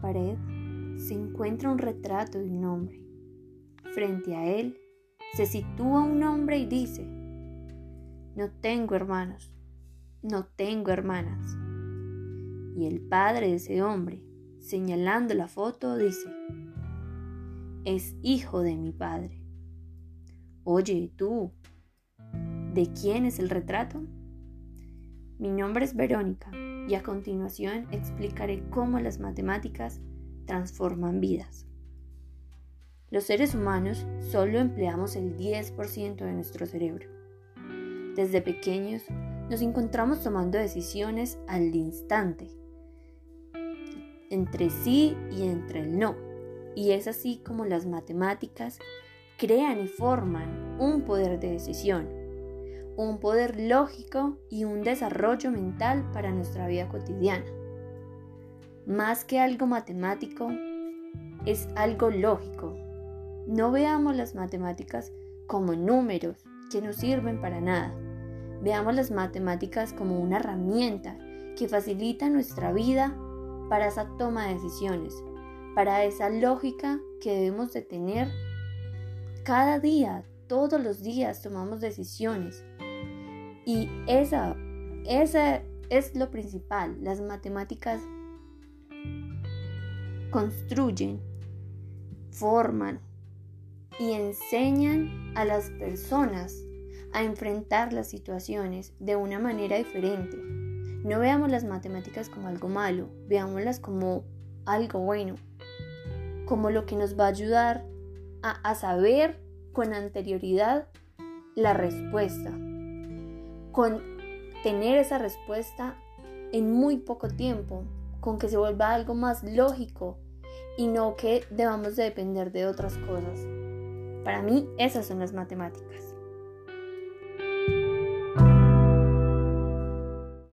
pared se encuentra un retrato de un hombre. Frente a él se sitúa un hombre y dice, no tengo hermanos, no tengo hermanas. Y el padre de ese hombre, señalando la foto, dice, es hijo de mi padre. Oye, tú, ¿de quién es el retrato? Mi nombre es Verónica y a continuación explicaré cómo las matemáticas transforman vidas. Los seres humanos solo empleamos el 10% de nuestro cerebro. Desde pequeños nos encontramos tomando decisiones al instante, entre sí y entre el no. Y es así como las matemáticas crean y forman un poder de decisión, un poder lógico y un desarrollo mental para nuestra vida cotidiana más que algo matemático, es algo lógico. No veamos las matemáticas como números que no sirven para nada. Veamos las matemáticas como una herramienta que facilita nuestra vida para esa toma de decisiones, para esa lógica que debemos de tener cada día, todos los días tomamos decisiones. Y esa, esa es lo principal. Las matemáticas construyen, forman y enseñan a las personas a enfrentar las situaciones de una manera diferente. No veamos las matemáticas como algo malo, veámoslas como algo bueno, como lo que nos va a ayudar a, saber con anterioridad la respuesta, con tener esa respuesta en muy poco tiempo, con que se vuelva algo más lógico y no que debamos de depender de otras cosas. Para mí esas son las matemáticas.